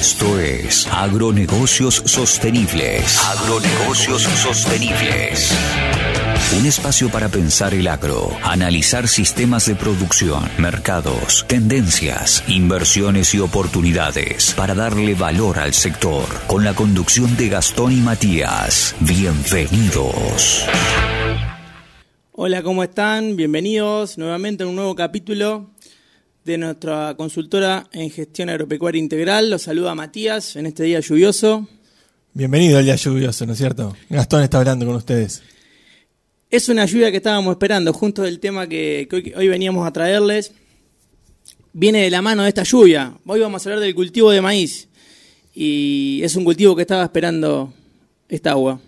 Esto es Agronegocios Sostenibles. Agronegocios Sostenibles. Un espacio para pensar el agro, analizar sistemas de producción, mercados, tendencias, inversiones y oportunidades para darle valor al sector. Con la conducción de Gastón y Matías. Bienvenidos. Hola, ¿cómo están? Bienvenidos nuevamente a un nuevo capítulo de nuestra consultora en gestión agropecuaria integral. Los saluda Matías en este día lluvioso. Bienvenido al día lluvioso, ¿no es cierto? Gastón está hablando con ustedes. Es una lluvia que estábamos esperando, junto del tema que, hoy, veníamos a traerles. Viene de la mano de esta lluvia. Hoy vamos a hablar del cultivo de maíz. Y es un cultivo que estaba esperando esta agua.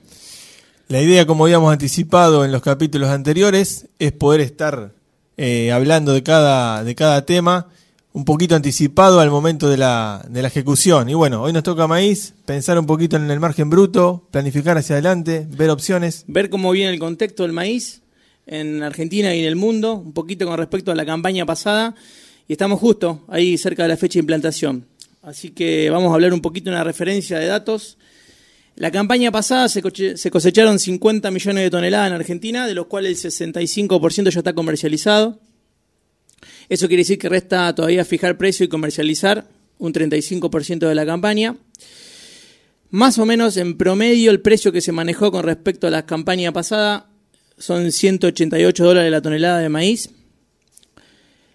La idea, como habíamos anticipado en los capítulos anteriores, es poder estar eh, hablando de cada, de cada tema, un poquito anticipado al momento de la, de la ejecución. Y bueno, hoy nos toca maíz, pensar un poquito en el margen bruto, planificar hacia adelante, ver opciones. Ver cómo viene el contexto del maíz en Argentina y en el mundo, un poquito con respecto a la campaña pasada. Y estamos justo ahí cerca de la fecha de implantación. Así que vamos a hablar un poquito de una referencia de datos la campaña pasada se, cosecharon 50 millones de toneladas en Argentina, de los cuales el 65% ya está comercializado. Eso quiere decir que resta todavía fijar precio y comercializar un 35% de la campaña. Más o menos en promedio el precio que se manejó con respecto a la campaña pasada son 188 dólares la tonelada de maíz.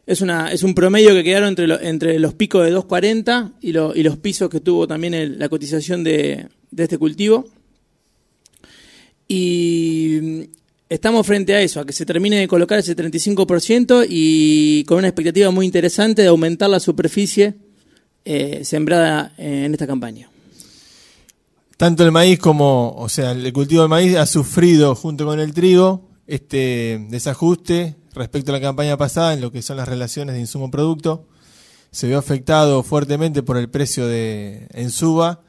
Es, una, es un promedio que quedaron entre, entre los picos de 2.40 y, y los pisos que tuvo también la cotización de, de este cultivo. Y estamos frente a eso, a que se termine de colocar ese 35% y con una expectativa muy interesante de aumentar la superficie eh, sembrada en esta campaña. Tanto el maíz como, o sea, el cultivo del maíz ha sufrido junto con el trigo este desajuste respecto a la campaña pasada en lo que son las relaciones de insumo-producto. Se vio afectado fuertemente por el precio de en suba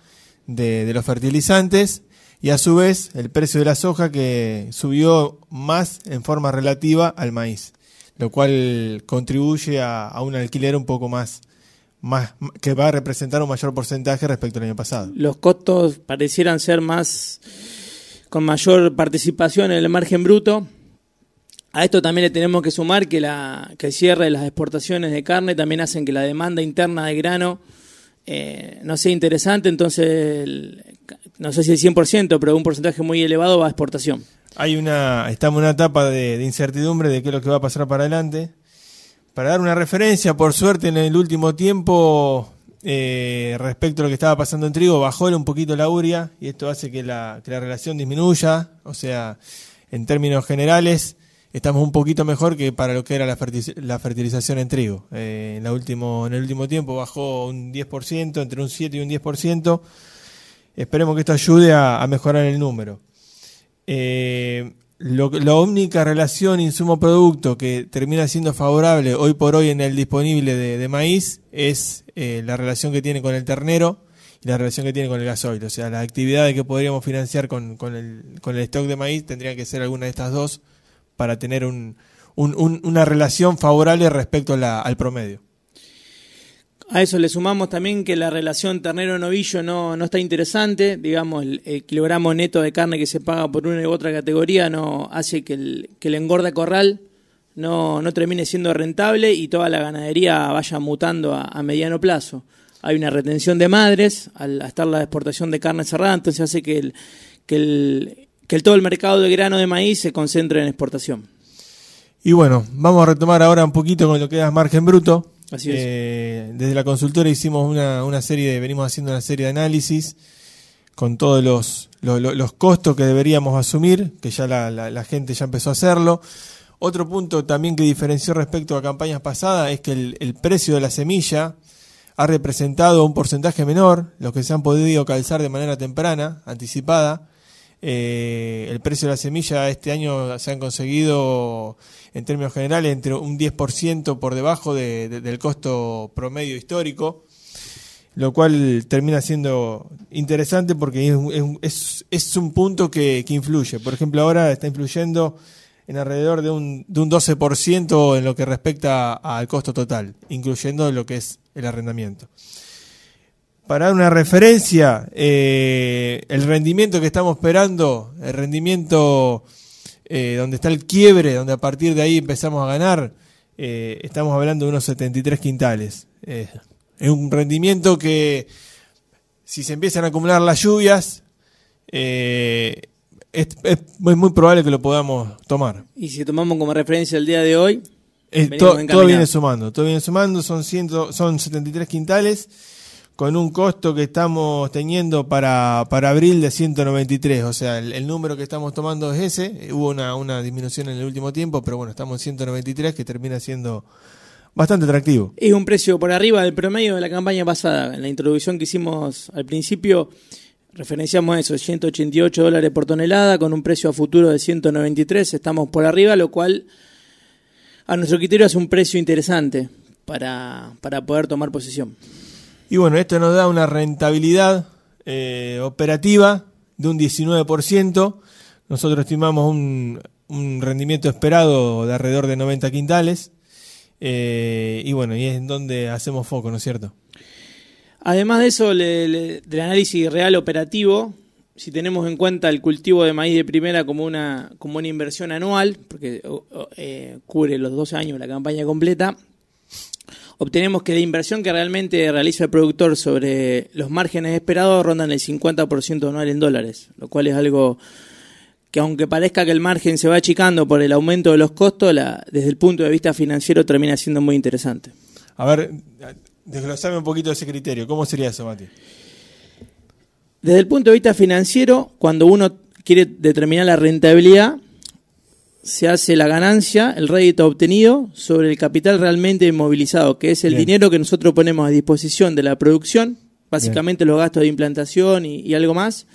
de, los fertilizantes y a su vez el precio de la soja que subió más en forma relativa al maíz, lo cual contribuye a, un alquiler un poco más, más que va a representar un mayor porcentaje respecto al año pasado. Los costos parecieran ser más con mayor participación en el margen bruto. A esto también le tenemos que sumar que, el cierre de las exportaciones de carne también hacen que la demanda interna de grano eh, no sea interesante, entonces no sé si el 100%, pero un porcentaje muy elevado va a exportación. Hay una, estamos en una etapa de, incertidumbre de qué es lo que va a pasar para adelante. Para dar una referencia, por suerte en el último tiempo, eh, respecto a lo que estaba pasando en trigo, bajó un poquito la uria y esto hace que la relación disminuya. O sea, en términos generales, estamos un poquito mejor que para lo que era la, fertilización en trigo. Eh, en, la último, en el último tiempo bajó un 10%, entre un 7 y un 10%. Esperemos que esto ayude a, mejorar el número. Eh, la única relación insumo-producto que termina siendo favorable hoy por hoy en el disponible de, maíz es eh, la relación que tiene con el ternero y la relación que tiene con el gasoil. O sea, las actividades que podríamos financiar con, con, el, con el stock de maíz tendrían que ser alguna de estas dos para tener un, una relación favorable respecto al promedio. A eso le sumamos también que la relación ternero-novillo no, no está interesante, digamos, el, kilogramo neto de carne que se paga por una u otra categoría no hace que el, que el engorda corral no, no termine siendo rentable y toda la ganadería vaya mutando a, mediano plazo. Hay una retención de madres al estar la exportación de carne cerrada, entonces hace que el, que el, que el, todo el mercado de grano de maíz se concentre en exportación. Y bueno, vamos a retomar ahora un poquito con lo que es margen bruto. Así es. Eh, desde la consultora hicimos una, una, serie, de, venimos haciendo una serie de análisis con todos los, los, costos que deberíamos asumir, que ya la, la, gente ya empezó a hacerlo. Otro punto también que diferenció respecto a campañas pasadas es que el, el precio de la semilla ha representado un porcentaje menor, los que se han podido calzar de manera temprana, anticipada, eh, el precio de la semilla este año se han conseguido, en términos generales, entre un 10% por debajo del costo promedio histórico, lo cual termina siendo interesante porque es, un punto que, influye. Por ejemplo, ahora está influyendo en alrededor de un, de un 12% en lo que respecta al costo total, incluyendo lo que es el arrendamiento. Para dar una referencia, eh, el rendimiento que estamos esperando, el rendimiento eh, donde está el quiebre, donde a partir de ahí empezamos a ganar, eh, estamos hablando de unos 73 quintales. es un rendimiento que si se empiezan a acumular las lluvias, es, muy probable que lo podamos tomar. Y si tomamos como referencia el día de hoy, todo viene sumando, todo viene sumando, son, ciento, son 73 quintales con un costo que estamos teniendo para, para abril de 193. O sea, el, número que estamos tomando es ese. Hubo una, una disminución en el último tiempo, pero bueno, estamos en 193, que termina siendo bastante atractivo. Es un precio por arriba del promedio de la campaña pasada. En la introducción que hicimos al principio, referenciamos eso, 188 dólares por tonelada, con un precio a futuro de 193. Estamos por arriba, lo cual a nuestro criterio es un precio interesante para, para poder tomar posesión. Y bueno, esto nos da una rentabilidad eh, operativa de un 19%. Nosotros estimamos un, rendimiento esperado de alrededor de 90 quintales. Eh, y bueno, y es en donde hacemos foco, ¿no es cierto? Además de eso, del análisis real operativo, si tenemos en cuenta el cultivo de maíz de primera como una, como una inversión anual, porque eh, cubre los dos años la campaña completa, obtenemos que la inversión que realmente realiza el productor sobre los márgenes esperados rondan el 50% anual en dólares, lo cual es algo que aunque parezca que el margen se va achicando por el aumento de los costos, desde el punto de vista financiero termina siendo muy interesante. A ver, desglosame un poquito ese criterio. ¿Cómo sería eso, Mati? Desde el punto de vista financiero, cuando uno quiere determinar la rentabilidad, se hace la ganancia, el rédito obtenido sobre el capital realmente inmovilizado, que es el dinero que nosotros ponemos a disposición de la producción, básicamente los gastos de implantación y, algo más,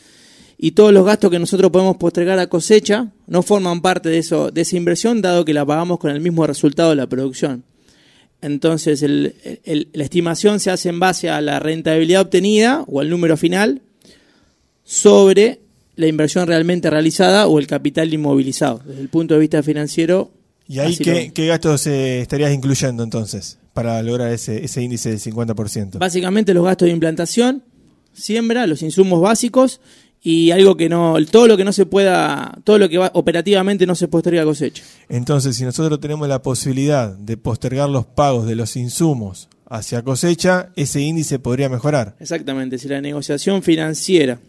y todos los gastos que nosotros podemos postergar a cosecha no forman parte de, eso, de esa inversión, dado que la pagamos con el mismo resultado de la producción. Entonces, la estimación se hace en base a la rentabilidad obtenida o al número final sobre la inversión realmente realizada o el capital inmovilizado. Desde el punto de vista financiero. ¿Y ahí qué, gastos eh, estarías incluyendo entonces para lograr ese, ese índice del 50%? Básicamente los gastos de implantación, siembra, los insumos básicos y algo que no, todo lo que no se pueda, todo lo que va, operativamente no se posterga a cosecha. Entonces, si nosotros tenemos la posibilidad de postergar los pagos de los insumos hacia cosecha, ese índice podría mejorar. Exactamente, si la negociación financiera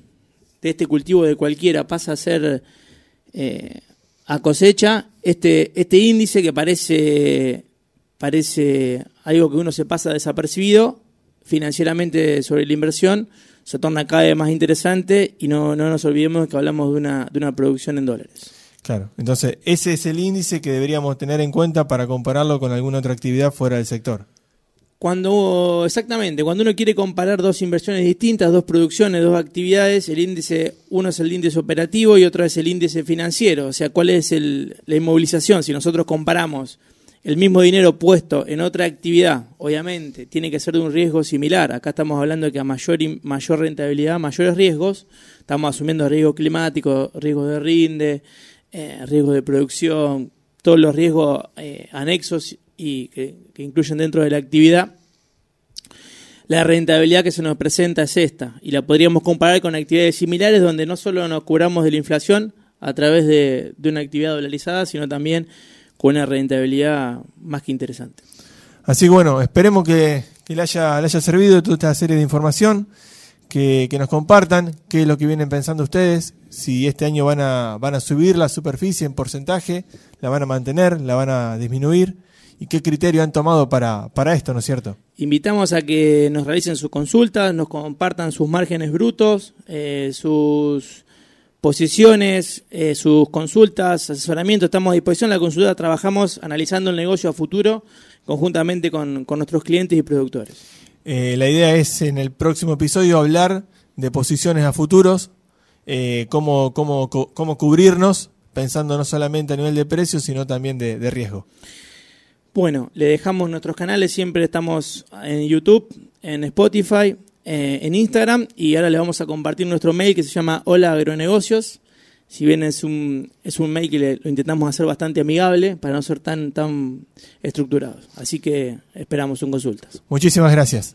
de este cultivo de cualquiera pasa a ser eh, a cosecha, este, este índice que parece, parece algo que uno se pasa desapercibido financieramente sobre la inversión, se torna cada vez más interesante y no, no nos olvidemos que hablamos de una, de una producción en dólares. Claro, entonces ese es el índice que deberíamos tener en cuenta para compararlo con alguna otra actividad fuera del sector. Cuando, exactamente, cuando uno quiere comparar dos inversiones distintas, dos producciones, dos actividades, el índice, uno es el índice operativo y otro es el índice financiero. O sea, cuál es el, la inmovilización. Si nosotros comparamos el mismo dinero puesto en otra actividad, obviamente, tiene que ser de un riesgo similar. Acá estamos hablando de que a mayor, mayor rentabilidad, mayores riesgos. Estamos asumiendo riesgo climático, riesgo de rinde, eh, riesgo de producción, todos los riesgos eh, anexos y que, incluyen dentro de la actividad, la rentabilidad que se nos presenta es esta. Y la podríamos comparar con actividades similares donde no solo nos curamos de la inflación a través de, una actividad dolarizada, sino también con una rentabilidad más que interesante. Así que bueno, esperemos que, le, haya, le haya servido toda esta serie de información, que, que, nos compartan qué es lo que vienen pensando ustedes, si este año van a, van a subir la superficie en porcentaje, la van a mantener, la van a disminuir y qué criterio han tomado para, para esto, ¿no es cierto? Invitamos a que nos realicen sus consultas, nos compartan sus márgenes brutos, eh, sus posiciones, eh, sus consultas, asesoramiento. Estamos a disposición de la consulta. Trabajamos analizando el negocio a futuro conjuntamente con, nuestros clientes y productores. Eh, la idea es en el próximo episodio hablar de posiciones a futuros, cómo, cómo, cómo cubrirnos, pensando no solamente a nivel de precio, sino también de riesgo. Bueno, le dejamos nuestros canales, siempre estamos en YouTube, en Spotify, eh, en Instagram y ahora le vamos a compartir nuestro mail que se llama Hola Agronegocios. Si bien es un, es un mail que lo intentamos hacer bastante amigable para no ser tan, tan estructurados. Así que esperamos un consultas. Muchísimas gracias.